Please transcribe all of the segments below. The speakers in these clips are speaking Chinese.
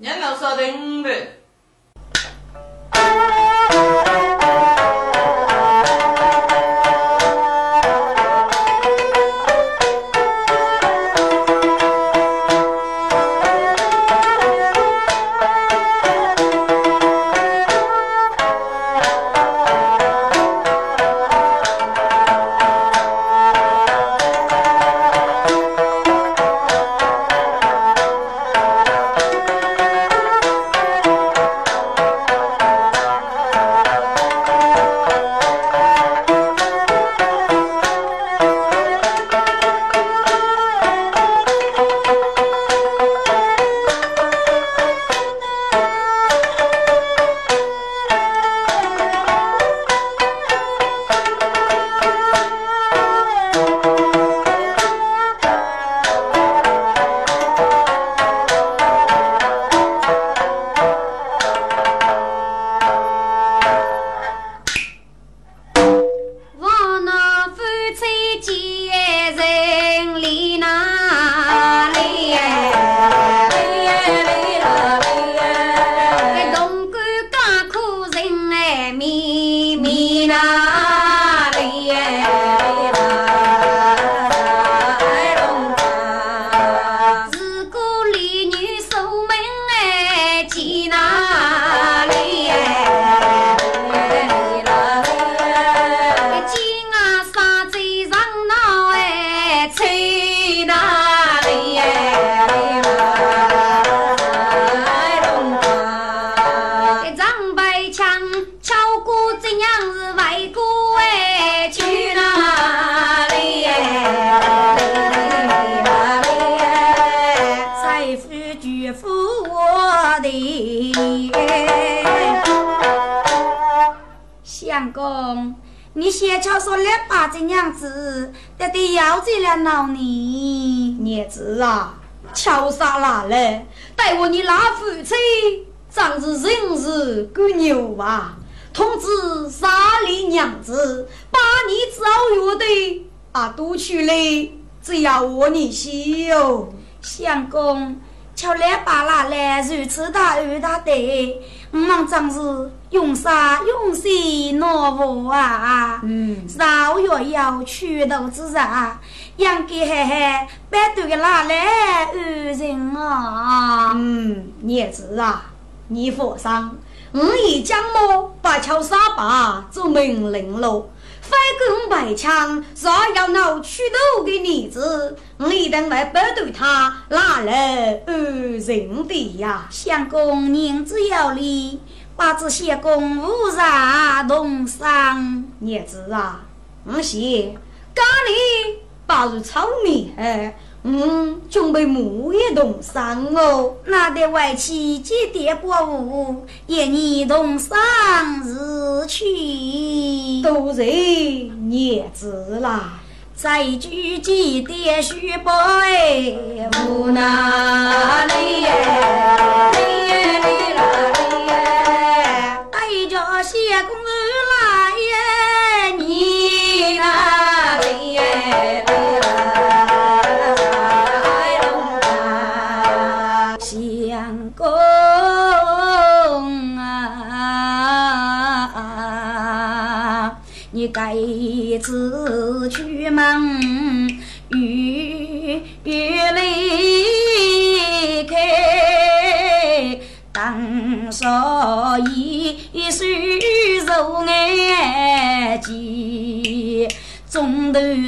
娘老说的五百。子啊，敲啥来了？待我你拉夫妻，长是人是狗牛啊！通知沙里娘子，把你早约的啊。都去了，只要我你修。相公，瞧来把那来如此大恩大德，我们真是用啥用心恼火啊！嗯，少月要去头之啊！养给嘿嘿，白头个哪来恩人啊？嗯，儿子啊，你放心，我已将我把乔沙把做命令了，反攻白枪，若要闹出头的女子，我一定会不对他哪来安人的呀？相公，您只要理，把这些公无上动上。儿子啊，我先家里。把如草米哎，嗯，准备木也动上哦。那得外妻接点薄物，也你动上日去。都是念子啦，再举几点须白，无哪里哎，哩哩啦哩哎，带着谢公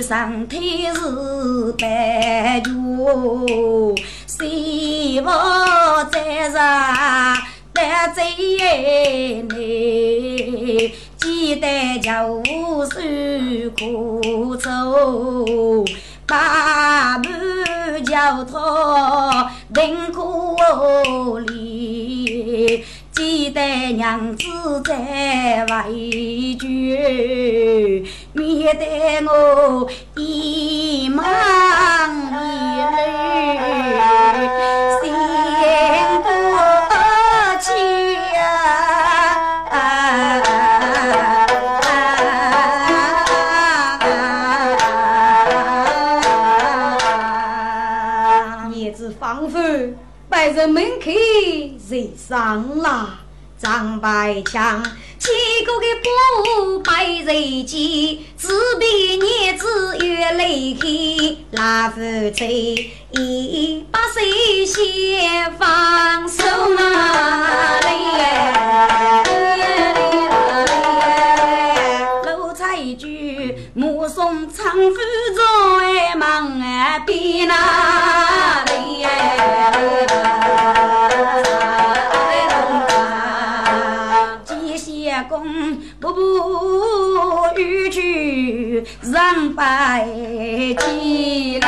上天是白脚，谁不在上得罪你？记得叫我受苦楚，把母叫他等苦里，记得娘子在委屈，免得我一忙一累，心过气。门口人上了张白枪，几个个不白人机，自比年子越累去，拉夫妻一把手先放手哪里？目送长夫在忙边那里，让白起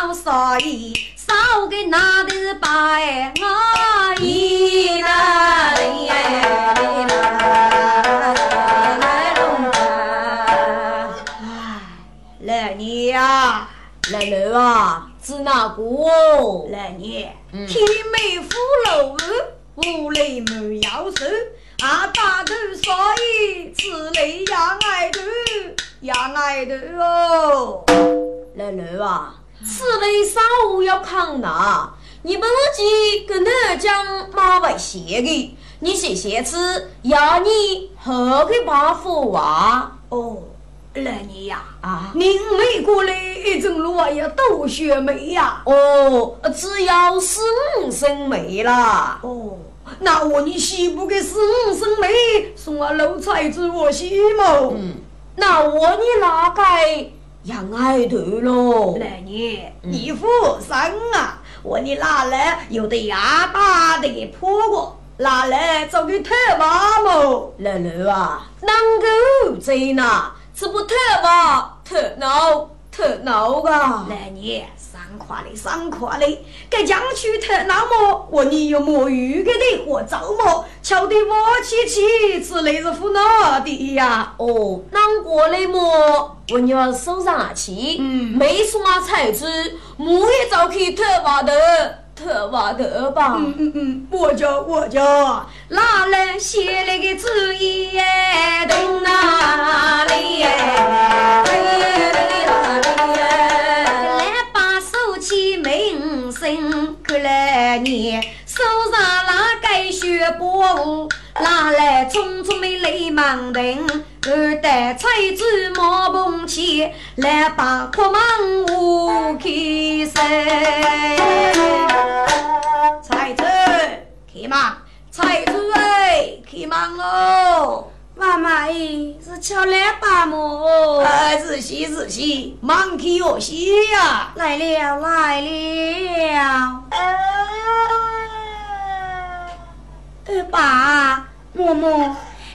去闹啥意？烧个那的白阿姨那里来年呀，来人啊，是哪个？来年，天美福楼，屋里没钥匙。阿大头所以此类养爱头，养爱头哦。老刘啊，此类上午要扛拿，你不急跟他讲马尾鞋的，你先先吃，要你何个把火啊。哦，那你呀，啊，您没过来一整路啊，要多学梅呀。哦，只要十五升梅啦。哦。那我你媳妇给十五升妹送我老菜子我媳妇，嗯，那我你哪该养爱头喽？奶奶你父生啊，我你哪来有的牙大的给破过，哪来找个特娃么？奶奶啊，能够在那？这不特娃特闹特闹啊？来年。快嘞，上快嘞！该将去特闹么，我你有摸鱼个的我走么？瞧得我气气，此类是胡闹的呀！哦，难过嘞么？我要手上气，嗯，没什么才子，木也早去特挖的，特瓦特吧？嗯嗯嗯，我叫我叫，哪来写那个字耶？等哪里？看来你手上那该学宝，拿来匆匆的泪满庭，二代才子冒 pom 起，来把阔门户开才子开门，才子哎，开门哦！妈妈哎，是敲来把么？儿子喜仔细，忙开我喜呀！来了来了！二爸，嬷嬷，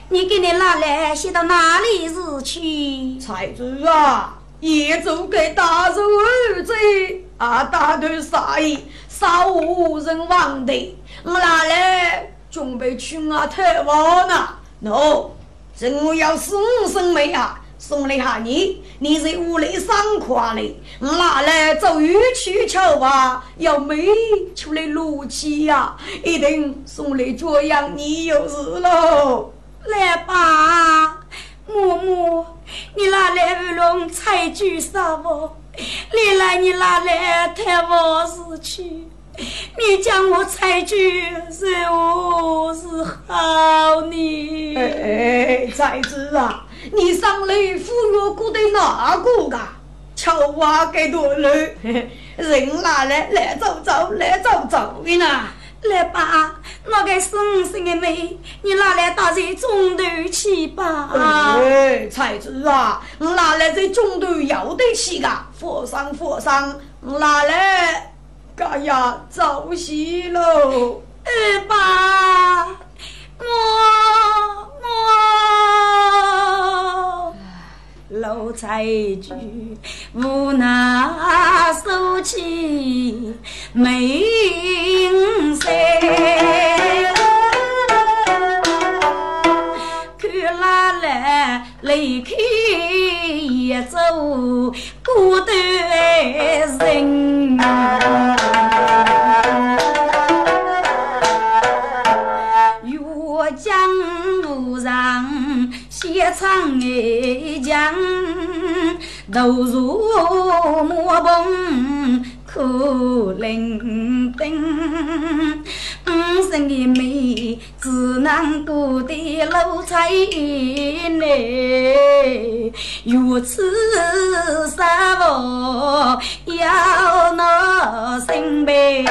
你给你拿来写到哪里去？财主啊，也就给大手儿子啊，大头啥意？少无人忘的，我拿来准备去我台湾呢。喏。人要送生妹啊，送了下你，你在屋里上夸嘞，拿来走玉去瞧吧，要没出来怒气呀，一定送来这样你有事喽。来吧，嬷嬷，你拿来乌龙菜具啥不？你来，你拿来抬我事去。你将我才具是我是好你，哎，才子啊，你上来赴约过的哪个噶？瞧话给多累，人哪来来走走来走走的呢？来吧，那个生生的妹，你拿来打在中头去吧。哎，才子啊，我拿来在中头要得起噶，佛上佛上，我拿来。嘎呀，早息喽！二爸，我我老财主无奈收起眉山，看拉来离开一走孤单人。唱一江，投入墨棚苦伶仃。五生的妹只能过的路彩内，如此失望要闹心悲。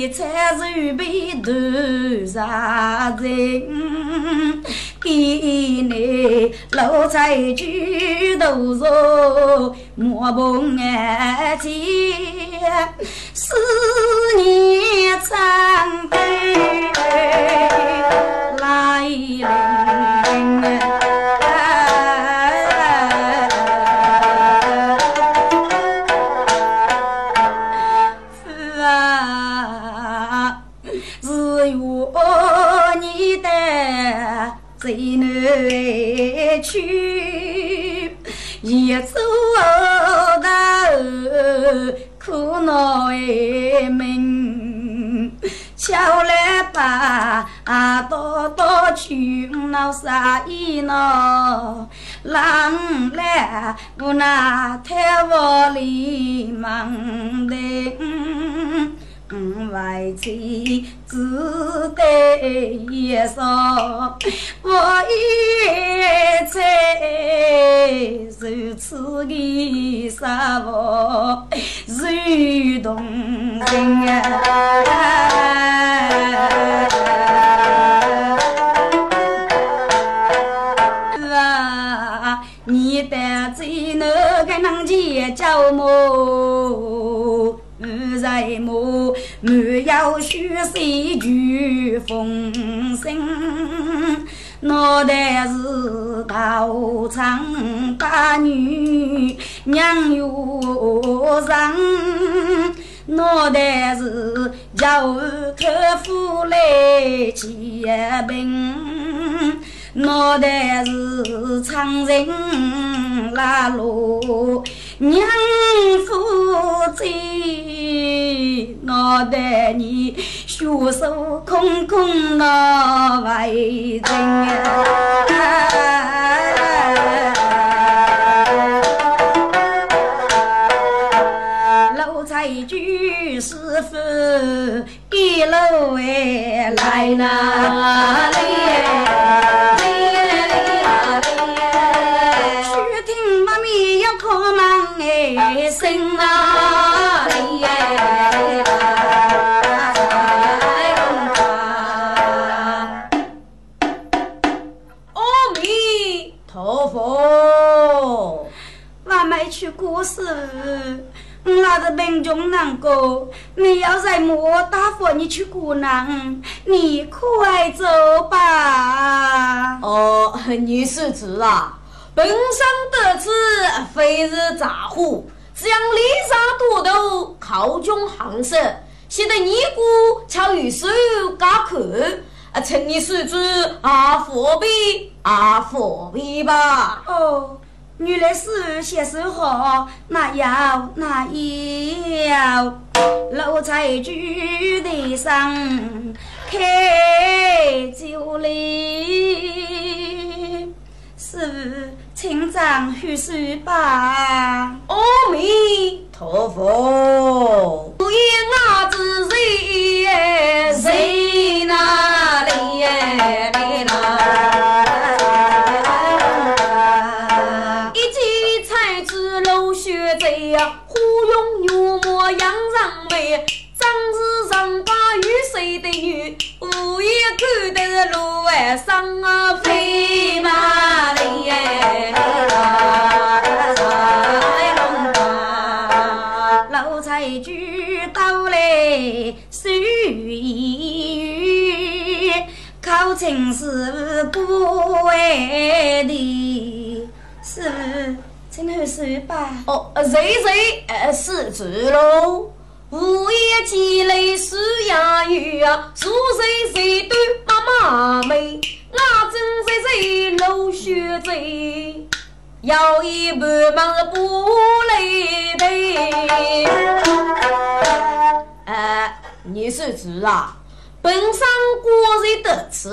一餐肉被断杀人，给你老菜煮豆肉莫碰眼睛，思念长我一在如此的失望，如动人啊！你得在那个南街叫么？在么？没有血水聚风头长把女娘又上，脑袋是叫客户来接病，脑袋是长人拉路。娘夫在，脑袋里袖手空空那为真老财主师傅一路来哪里？我那是贫穷难过。你要在莫大佛，你去过难，你快走吧。哦，女施主啊，本生得知非是杂货。只让丽莎多头靠中行色，现在尼姑巧于手加口，啊，请你施主啊，佛庇啊，佛庇吧。哦，原来是写手好，那要那要，老财主的上开酒礼，是。请长许水吧，阿弥陀佛。不言那子谁哦，谁谁是主喽？午夜鸡肋水呀鱼啊，数谁谁对妈妈美，我真谁谁露血贼，要一半忙是不累的。呃，你是主啊？本上果然得此，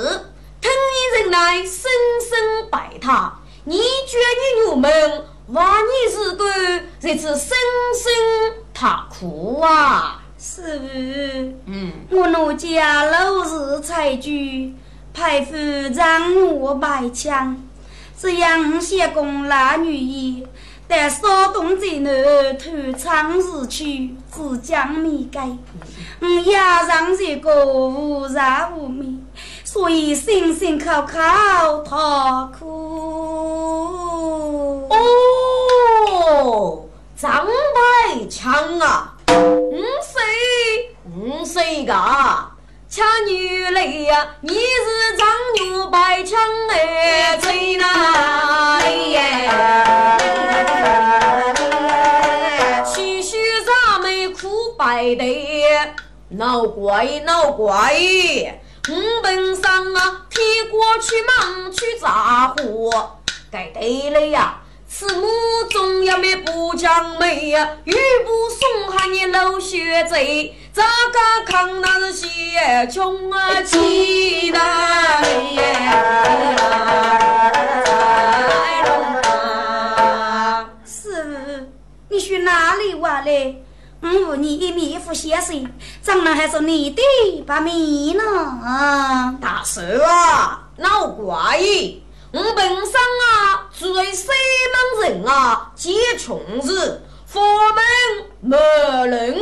听你人来深深拜他。你觉你入门，话你是个这次深深他苦啊！师傅，嗯，我奴家老是采菊，派夫让我百枪，这样些公男女也。但少东在南偷长日去，只将米盖。我也让这个无染无名，所以辛辛苦苦讨苦。呀，你是长牛白枪哎，最哪里耶？须须咱们苦白的，闹怪闹怪，我本上啊，贴过去忙去杂活，该对了呀。此母总要没不讲美呀，玉不送喊你老学贼，咋个看那是些穷啊气的师傅，你去哪里玩嘞？我和你一面副先生，长得还是你的把米呢？啊，大叔啊，闹怪！我本身啊，作为西门人啊，皆穷日，佛门没人，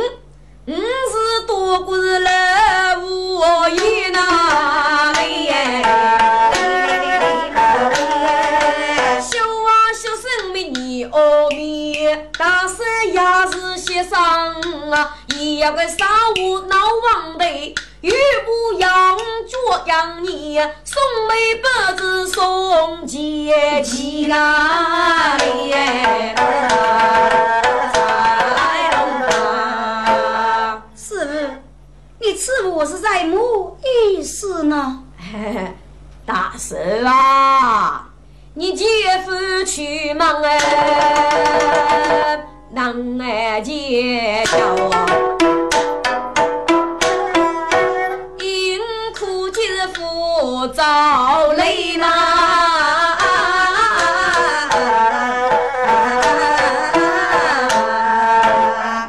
我是多过了无依呐！修大师也是先生啊，也要个杀我闹王的。玉不养脚养你，送梅白子送节气啊！师傅，你赐我是在么意思呢？大师啊，你姐夫去忙哎，难哎结交。遭雷呐！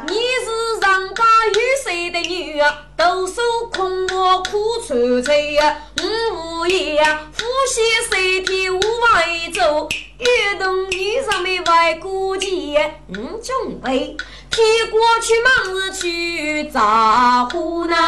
你是上家有谁的女儿？独守空窝苦愁愁呀！五爷夫妻三天无外走，越动女上的外姑姐，五准备替过去忙日去找湖南。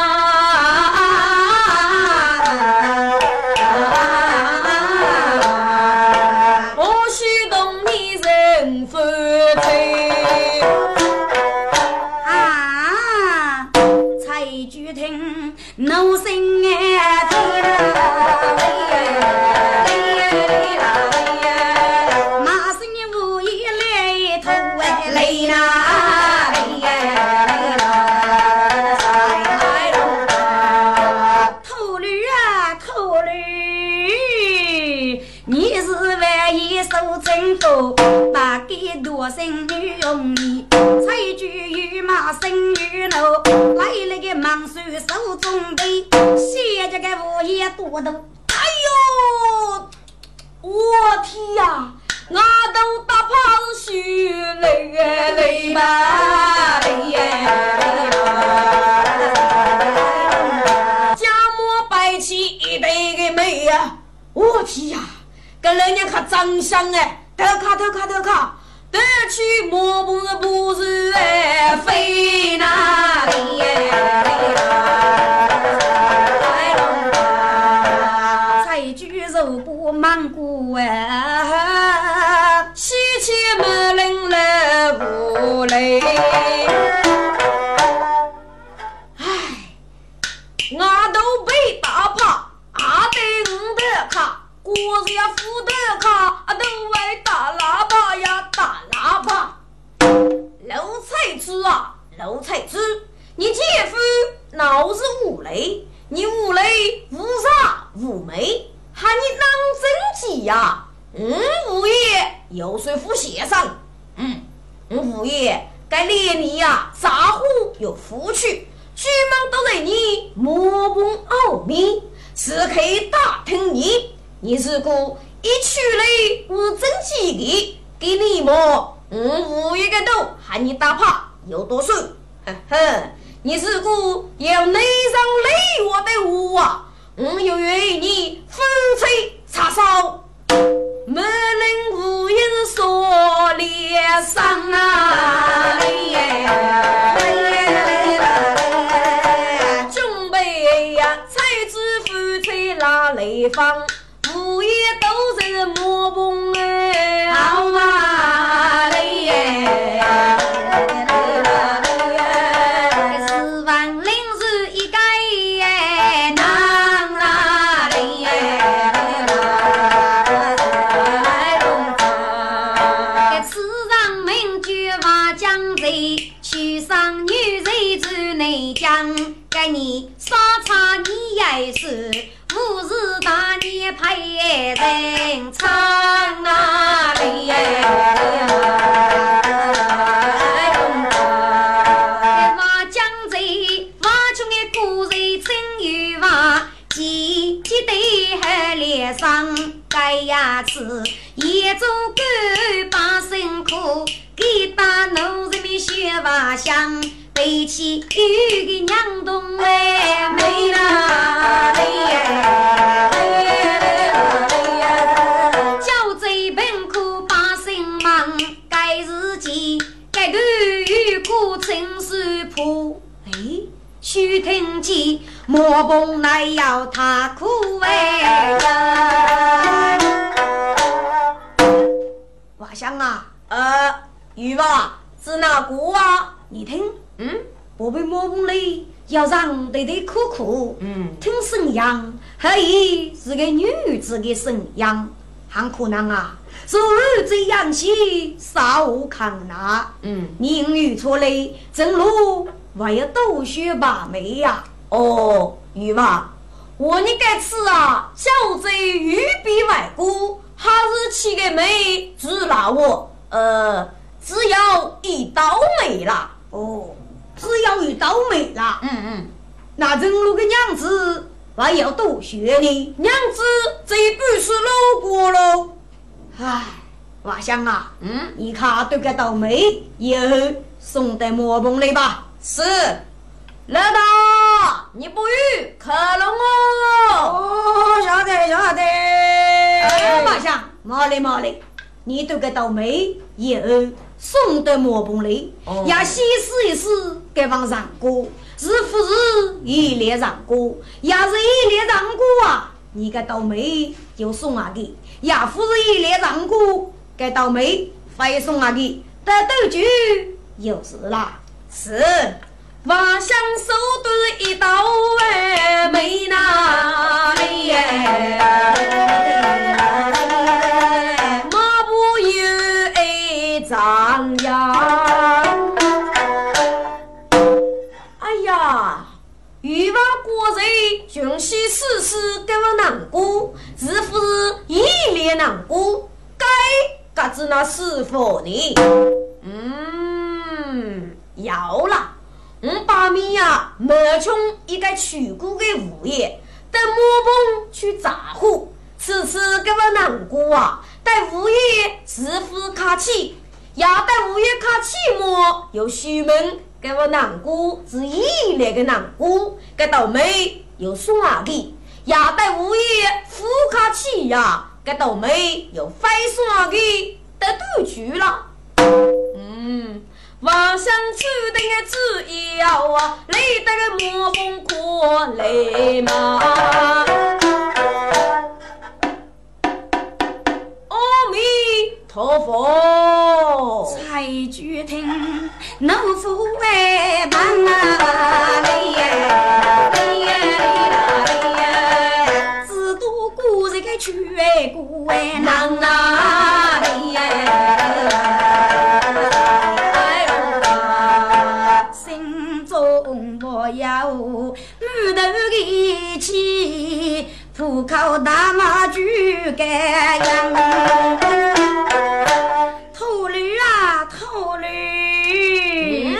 来了个忙手手中背，写着个物业多多。哎呦，我天呀，我都打怕是血泪泪吧泪呀！家母摆起一堆的美呀，我天呀，跟人家看长相哎，偷看偷看偷看。得去莫不是不是哎，飞哪里又扶去？居忙都在你莫问奥秘，是可打听你。你如果一去来无真几的，给你摸五，五一个头喊你打怕有多少？呵呵，你如果要内伤累我的屋啊，我又愿他苦哎呀！瓦香啊，呃，玉娃是哪个啊？你听，嗯？我被莫梦里要让对对苦苦，嗯，听声音，还以是个女子的声音，很可能啊，是儿子养起少看那，嗯，言语出来，正路还要多学把妹呀、哦，玉娃，我你该吃啊，小贼玉璧外骨，还是起个妹只拿我，呃，只要一刀没了。哦，只要一刀没了，嗯嗯，那正路个娘子还要多学呢。娘子这不是路过喽。唉，瓦香啊，嗯，你看对个倒霉，以后送到磨棚里吧。是。老大，你不语克隆哦。哦，晓得晓得。哎，瓦香，毛嘞毛嘞，你对个倒霉，以后送到磨棚里，哦要细试一试该往上过，是不是一列上过？要是一列上过啊，你该倒霉就送啊给；要不是一列上过，该倒霉非送啊给，得斗局就是啦。是，瓦香手端一刀哎，没拿里哎，马步有哎张扬。哎呀，欲望果然穷西世事给我难过，是不是一脸难过？该嘎子那师傅呢？嗯，要了。我把米呀，冒充一个去过的物业，等木棚去炸火，此次给我难过啊！待物业是否卡起，也待物业卡起么？有虚门给我难过，是一列的难过，给倒霉有送阿的，也待物业副卡起呀，给倒霉有非送阿的，得对局了。嗯，妄想注定的只要啊，你得个魔风过来嘛。阿弥陀佛，才觉听老夫哎忙啊？嘞耶嘞耶嘞啦嘞耶，只多过这个去哎屋，浦口大马就该养。秃驴啊，秃驴，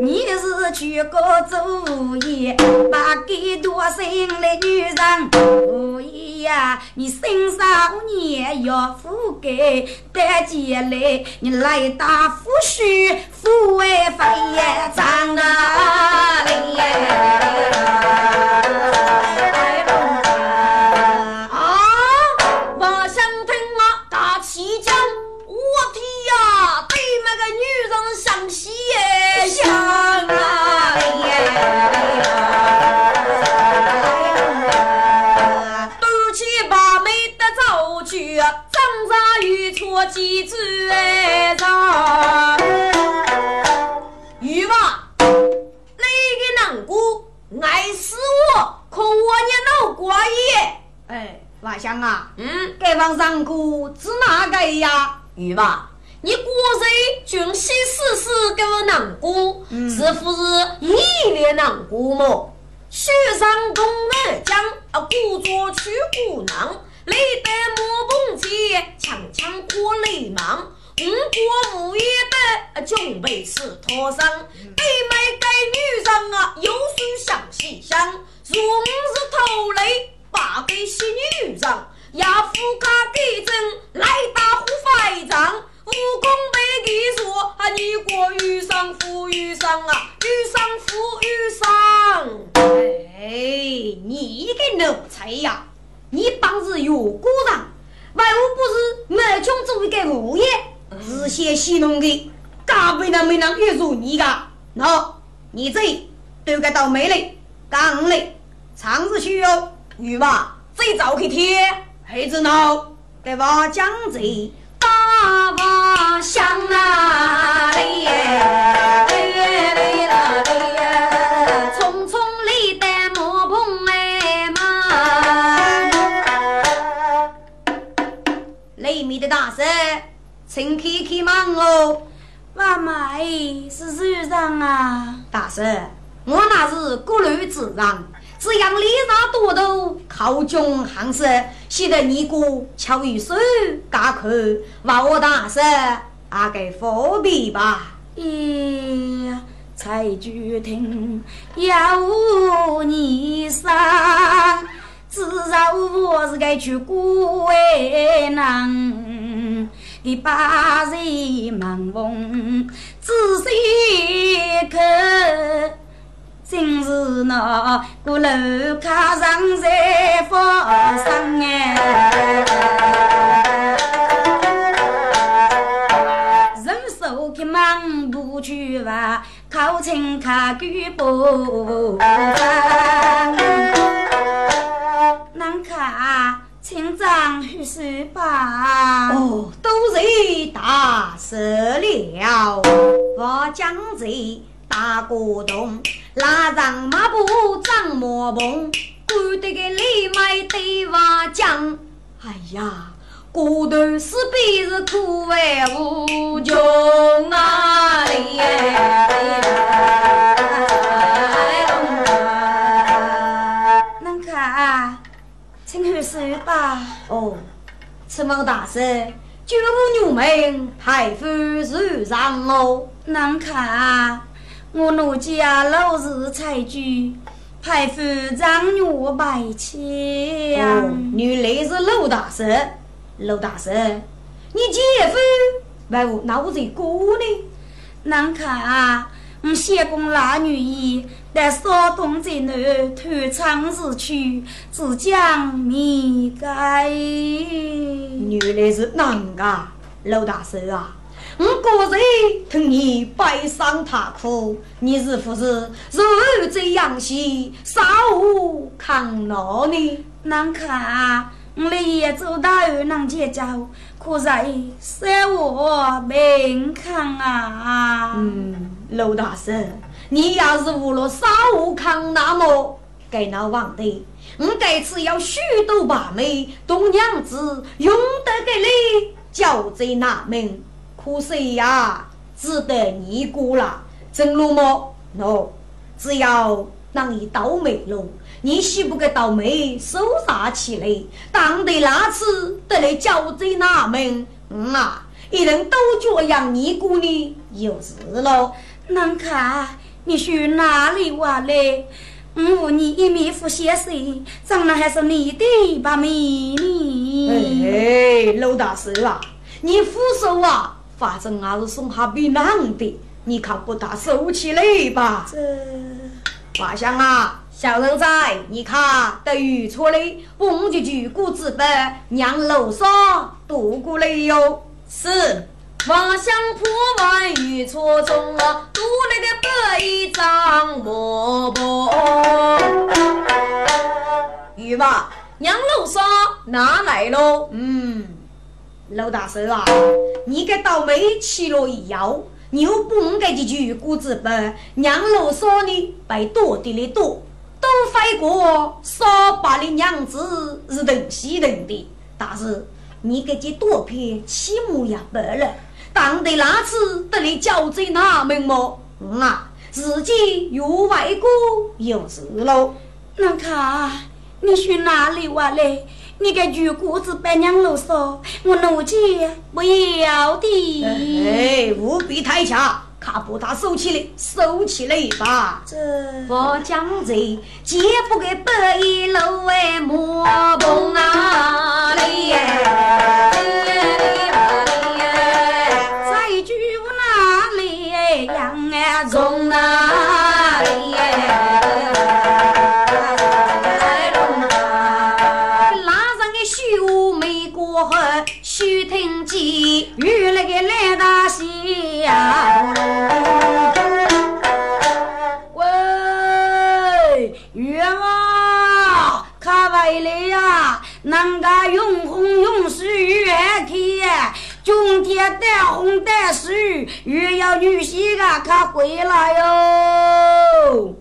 你是去个主意，把给多心的女人。呀，你身上年要富贵，带起来你来打富婿，富贵飞也长哪里？妈妈，是首长啊。大婶，我那是过路之人，只养脸上多头，靠穷行色，显得你哥巧于手，家口，话我大婶，阿给方便吧？咦，才决定要你上。至少我是该去过为难，一把人忙逢仔细看，真是那个楼卡上在发生哎。人手给忙不去吧，靠亲卡举步。难看，请长去手吧。哦，都是大事了。我将在大锅洞，拉上马步张马棚，赶得个里卖对话讲。哎呀，骨头是辈是苦为无穷啊！是吧？哦，此王大圣，九五牛门排夫如上哦。难看啊，我奴家老是采菊，排夫让我拜切呀。原来是陆大圣，陆大圣，你姐夫为何闹这个呢？难看啊，我相公拉女儿。在少东在南偷长日去，只将米改。原来是恁啊老大叔啊！我果然听你悲伤叹苦，你是不是如这样西，少无抗老呢？难看，我也走到二郎结交，可在生活平康啊！嗯，老大叔。你要是无了少武康，那么该那皇帝，我这次要许多把妹，东娘子用得给你交在那门，可惜呀，只得你过了。正路么？喏，只要让你倒霉喽！你许不给倒霉，收杀起来，当得那次得来交罪哪门？嗯啊，一人都这样尼姑呢，有事喽。难看，你去哪里玩嘞？我你一面副先生，长得还是你的把美呢？哎，老大师啊，你扶手啊，反正俺是送哈比男的，你看不大收起来吧？这画像啊，小人在，你看得遇错嘞，我们就举谷子板，让楼上渡过来哟。是。望乡坡外雨错中啊，都来的白衣张伯伯。雨吧，娘楼上拿来喽。嗯，老大叔啊，你个倒霉起了一腰，又不应该几句骨子白，娘楼上呢被多的嘞多，都飞过少把的娘子是等西等的，但是你给这多片起码也白了。当得那次得你交罪哪门么？嗯啊，自己有外公有事喽。那卡你去哪里玩嘞？你个举锅子白娘啰嗦，我奴家不要的。哎，务必太强，卡把他收起来，收起来吧。这我将贼绝不给白衣楼外莫崩啊从哪里？拉上个秀眉过后，秀听见雨那个来大下。喂，雨啊，看回来呀，人家用红用水雨天。冬天带红带水，越要女婿啊，可回来哟。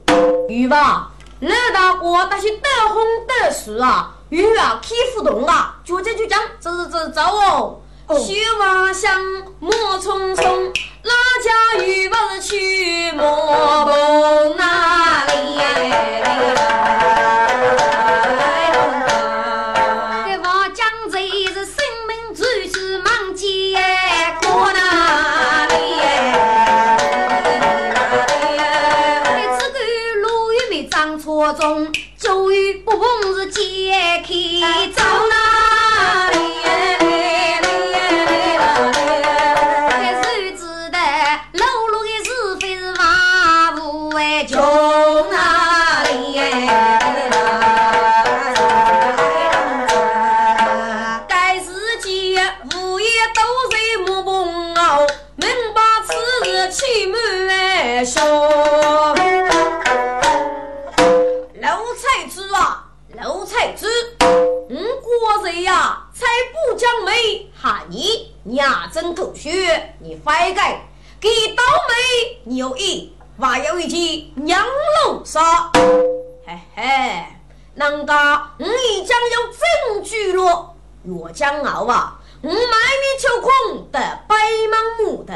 鱼吧，那大哥那些带红带水啊，鱼啊欺负动啊，就这就讲，走走走走哦。雪花香，莫匆匆，哪家鱼不是去莫碰哪里？牙真吐血，你反改给倒霉，你有意还有一句娘龙杀，嘿嘿，人家我已将有证据了，我将傲啊，我卖你秋空的白忙木的，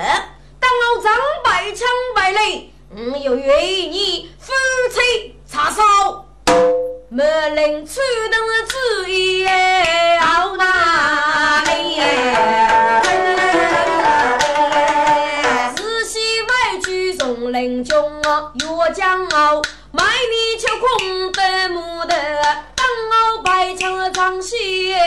当我张百枪百雷，我又愿意你夫妻叉烧。没人出动是主意好哪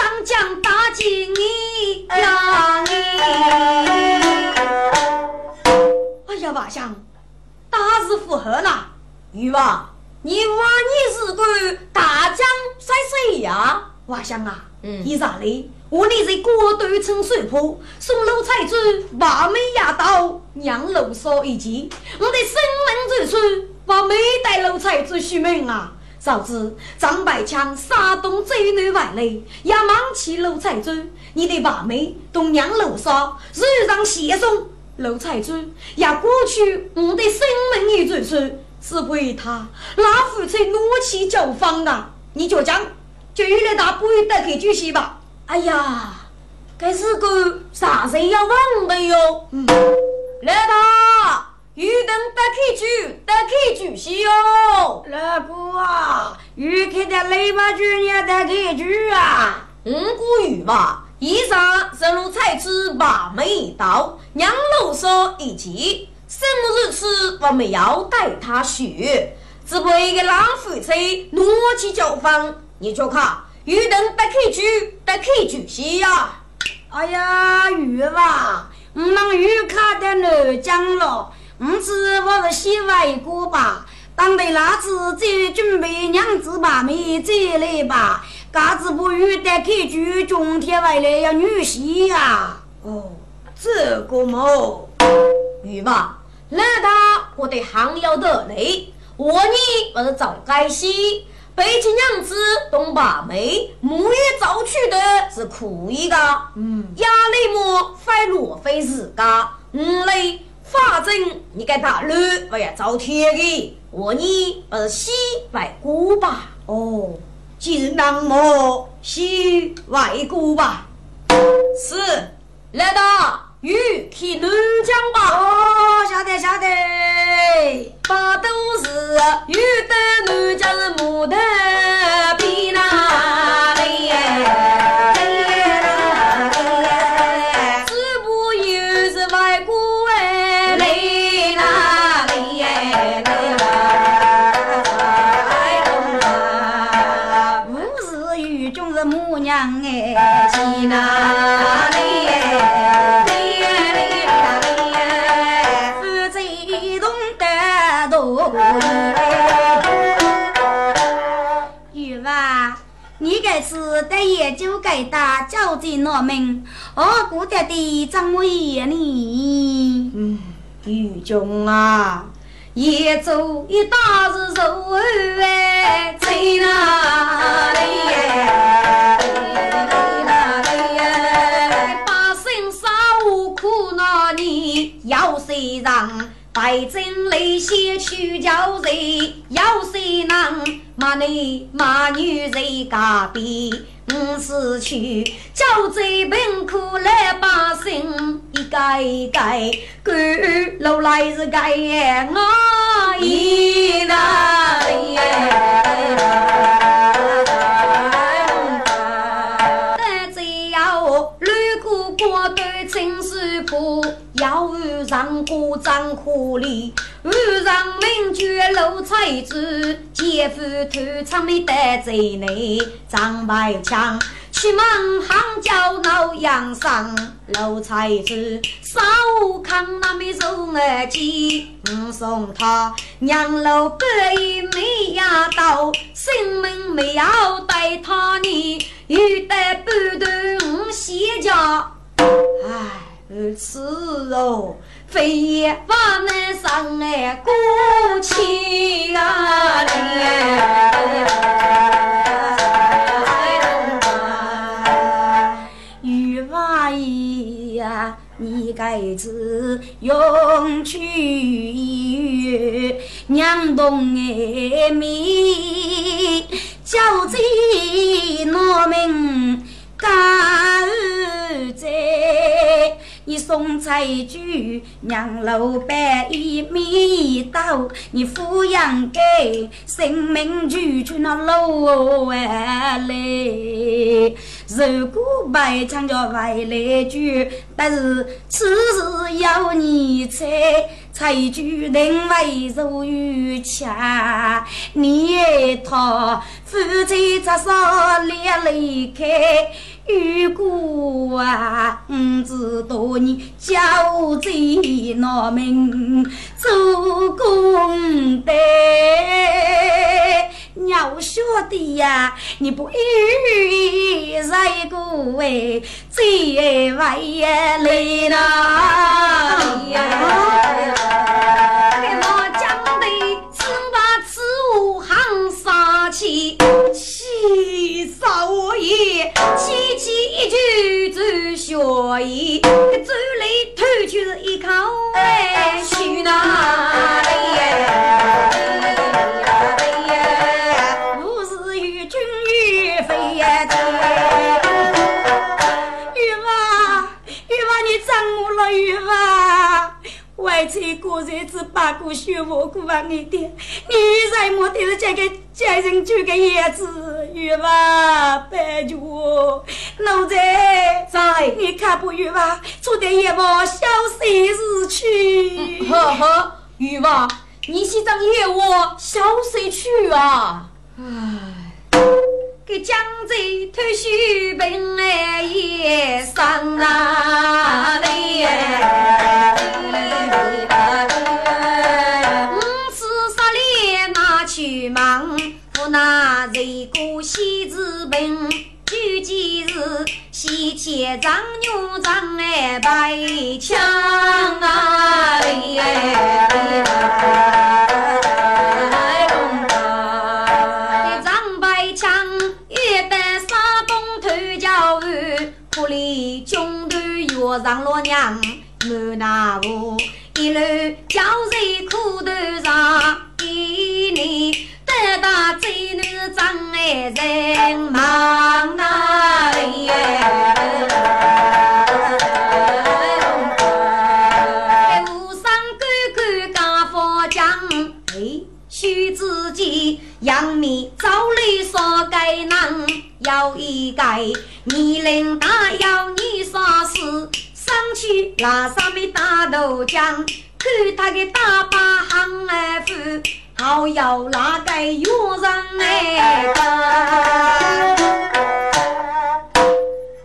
上将打进你呀你。哎呀，瓦香，大事不合了！玉娃，你话你是个大将帅谁呀？瓦香啊，嗯，你咋哩？我你在国都城水坡，送老财主把妹压倒，让楼少一级，我的生门之处。把妹带奴才子续命啊！早知张百强山东最南外来，也忙起陆彩珠，你的把妹东娘楼上日上写送陆彩珠，也过去我的生命一转身，是为他老夫才怒气交方啊！你就讲，就原来他不会得开主席吧？哎呀，这是个啥人要忘的哟？嗯，来他。欲等得开局，得开局戏哟！老哥啊，欲开的雷把局，你得开局啊！五谷雨吧，以上神如才子把妹刀，娘老说一起，什么日子我们要带他学？只为个浪费车，怒气交锋，你就看欲等得开局，得开局戏呀！哎呀，玉吧，我们玉卡的南江了。唔知我是洗外锅吧？当得那子在准备娘子把妹再来吧。嘎子不遇得开局，中天外来要女婿呀。哦，这个么？玉吧，那他我得行要得累，我呢我是早该西，北京娘子东把妹，木也早去的是苦一个。嗯，压力么非罗非自家，嗯嘞。反正你该打乱，不要遭天的。我呢不是西外国吧？哦，既然那么西外国吧？是，来到玉去南疆吧。哦，晓得晓得，把都是玉的南江是牡丹边那是得研究改大交际农民，我过得的怎么样呢？嗯，雨中啊，也做一大事做哎，在哪里让？百姓泪血去交税，要谁能？骂你骂女人家边，五是去交税贫苦老百姓一改一改赶路来是该我一哪上过张河里。晚上名绝露彩珠，姐夫偷藏的袋在内。张白枪出门喊叫闹洋声，露彩珠上午看那没送儿鸡，我送他娘老百一没压到，性命没要带他呢，又得半段我先家。唉，如此哦。非也不能上哎，过去啊！玉娃爷呀，你该知用去娘动哎米，叫子农民干在。你送菜菊，娘老板一米刀，你抚养给生命就去那老完嘞。如果白唱着外来句，但是此事要你猜，菜菊能为如玉强，你他夫妻咋少两离开？如果啊，我知道你教在农民做工的，要晓得呀，你不遇一个哎，最为来了。气，气煞我也。七七一句走爷艺，走来偷去一口哎，去哪？日子，把过学我过啊，你的女人莫得是这个家人住个叶子，玉娃，拜托我，奴才在你看不玉娃，做点一把小事事去。呵呵，玉娃，你是张野我小谁去啊？给江浙头须本来也上哪里？忙，我那人过西子本，九几日西天长牛长哎白枪啊哩哎，张白枪一旦杀东头教案，府里军团约上老娘满那屋，一路叫人苦头上，一年得到最难张哎人忙哪里哎？无上干干家法讲，哎，须自己扬面早来烧该囊，要一盖年龄大要你啥事？上去拉上面大头浆，看他的大把行儿夫，好要那个约上哎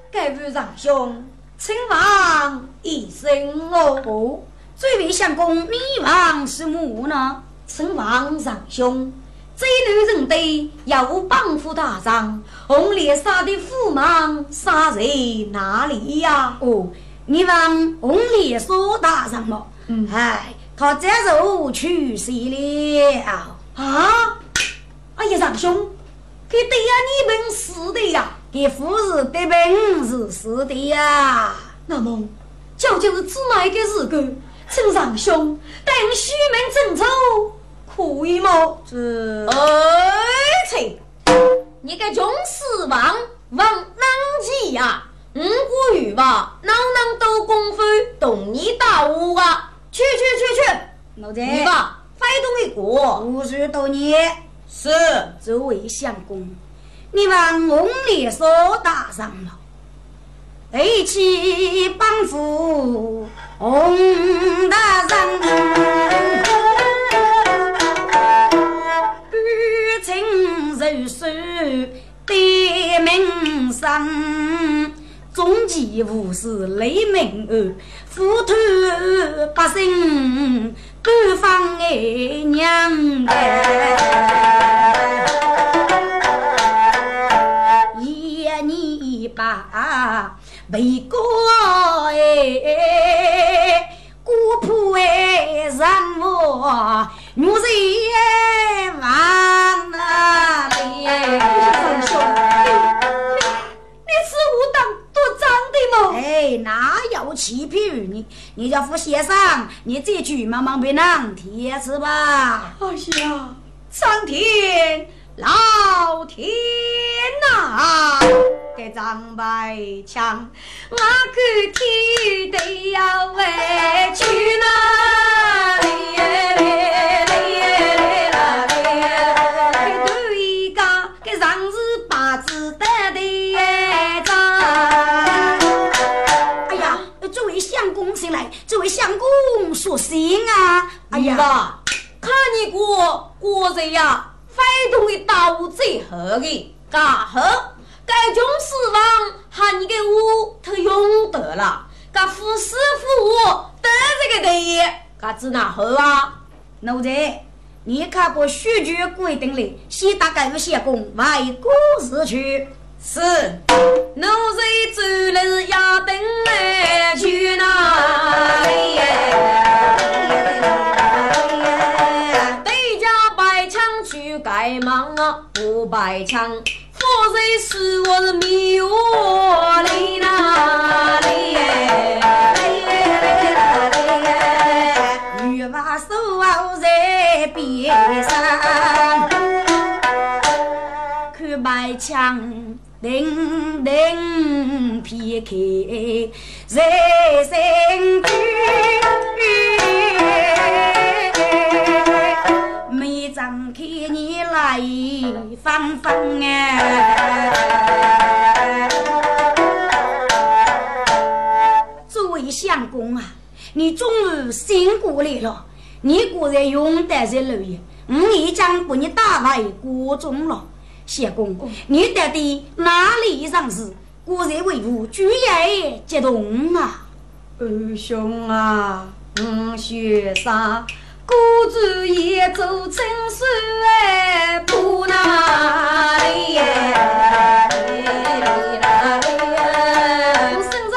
该位长兄，请王一声哦。哦，这位相公，你王是母呢？称王长兄，这男人对要帮扶大丈，红脸杀的驸马杀在哪里呀？哦，你往红脸说大上么？嗯哎，他这时候去世了。啊！哎呀，长兄，给对呀，你们死的呀？给夫人得本是是的呀。那么，究竟是指哪一个日子？请长兄等虚名正走，可以吗？这哎切！你个穷死王王啷记呀？五个月吧，啷啷都功夫懂你大屋啊！去去去去！奴才，你吧，飞动一个。五十多年，是，这位相公，你往红脸说打上了，一起帮扶红大人。感情如水对名声，终极无事雷鸣儿，糊涂百姓官方爱娘哎，一年把为国哎，古朴哎人物，女人哪有欺骗你？你叫副先生，你这句慢慢别人贴吃吧。哎呀，上天，老天呐！给张白枪，我看天得要委去哪里来，这位相公说行啊！哎呀，你，看你过过人呀，非同的大屋最好的，嘎好，该穷死亡喊你给屋头用得了，嘎夫师傅我得这个地，嘎子哪好啊？奴才，你看过书局规定的，先打该有相公外国事去。是，奴才走了呀，等来去哪里？对家白枪去盖忙啊，不白枪，夫我在是我是迷我里哪里？女娃手在边上，看白枪。叮叮撇开人生句，没张开你来放放啊！作为相公啊，你终于醒过来了，你果然勇敢在路也，我已经把你打败过中了。相公，你到底哪里上事？果然为父举业激动啊！二兄啊，我学啥？孤注也走青山哎，不哪里哎？身上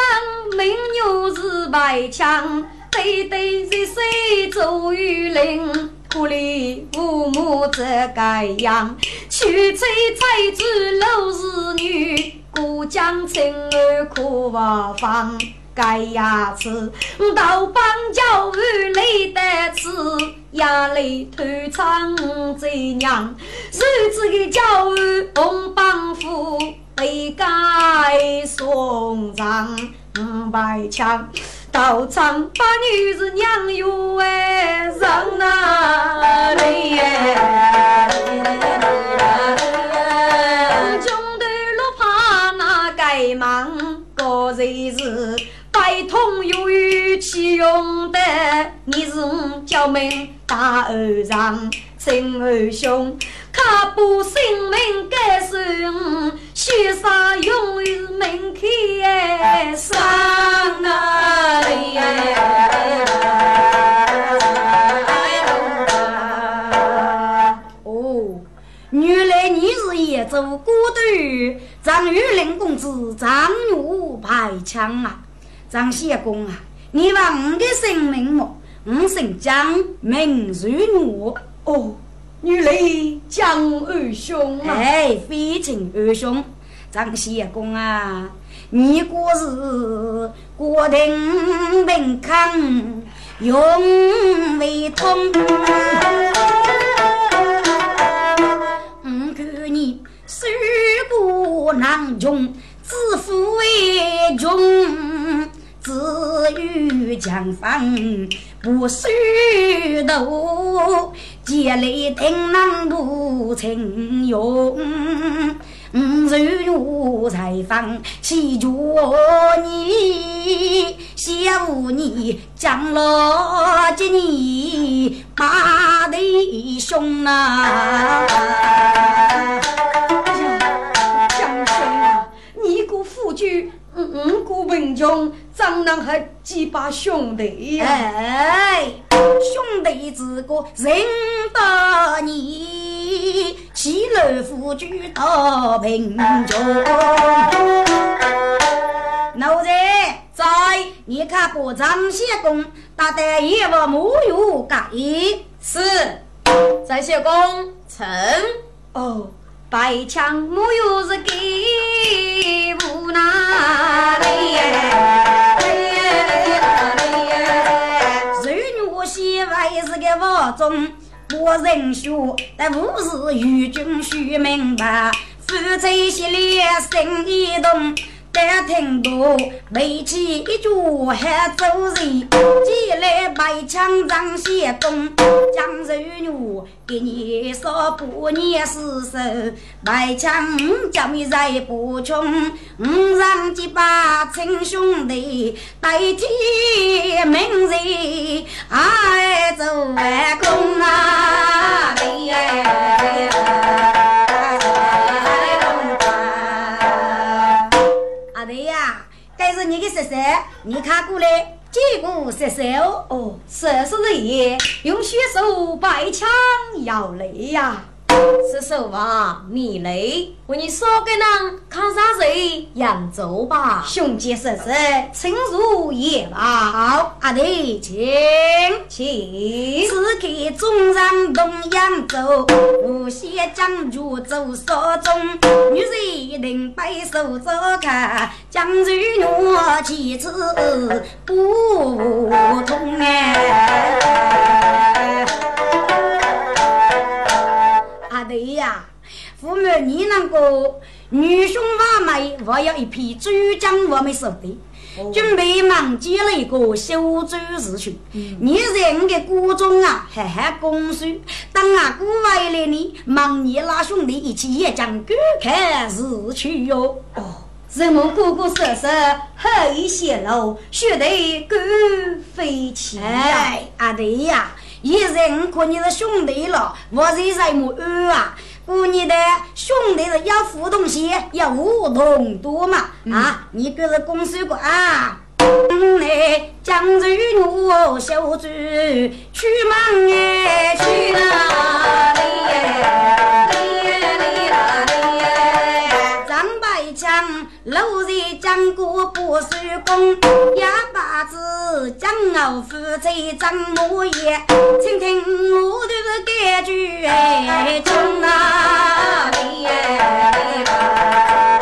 名牛是白枪，对对在水走雨林。屋里父母这个样，娶妻才知老是女，过江情儿可不放。该牙齿到帮教育累得吃，压力头长最娘，日子的教育红帮夫被该送上五百枪。道场把女子娘哟哎上哪里哎？穷的路怕那该忙，个日子百通有余气用得，你是我叫名大二丈，陈二兄，可不性命该是我。雪山永远门开上啊！哦，原来你是野州孤队张玉林公子张玉排枪啊！张相公啊，你忘我的姓名么？我姓张，名如我。哦，原来江二兄啊！哎，非请二兄。张相公啊，你过日过得平康，永未痛。我看你守过囊穷，自负为穷，自有强方不守度，借来听囊不成用。五十五才放祈求你，谢无你将老几年把弟兄啊！个贫穷，怎能还几把兄弟呀？哎，兄弟之个认得你。西楼夫君到贫穷，奴才在，你看把张相公打得一无木有改是，张相公臣哦，白墙木有是给无哪里人女媳妇是个王中。我人说，但无事与君须明白，夫妻心里心一动。但听到背起一句还走人，借来白枪张相公，江柔女给你说不念死手，白枪叫你再不穷，五让几把亲兄弟代替名人，爱做外公啊！这是你的射手，你看过来，这个射手哦，射手爷用血手把一枪摇来呀。是手啊，米雷，为你说给人看啥子？扬州吧，兄姐婶婶，请入夜吧。好，阿弟，请请。此刻中上东扬州，无锡将军走少中，女人领白手走开，将军我几次不通哎。阿弟呀，父母你那个女兄娃妹，我有一批珠江我们收的。准备忙接了一个修州事情，你在我的谷中啊，还还供水，等啊古外来呢，忙你拉兄弟一起也将观看事去哟。哦，人们哥哥婶婶好一些喽，学得够飞起呀！阿弟呀，一人可你是兄弟了，我是什么二啊？过年的兄弟是要互动些，要互动多嘛？啊，你可是公司个啊？来，江州我小猪去忙哎，去哪里？里老人讲过不算工，一把子将我扶在樟木椅，听听我的是感觉哎中啊命哎。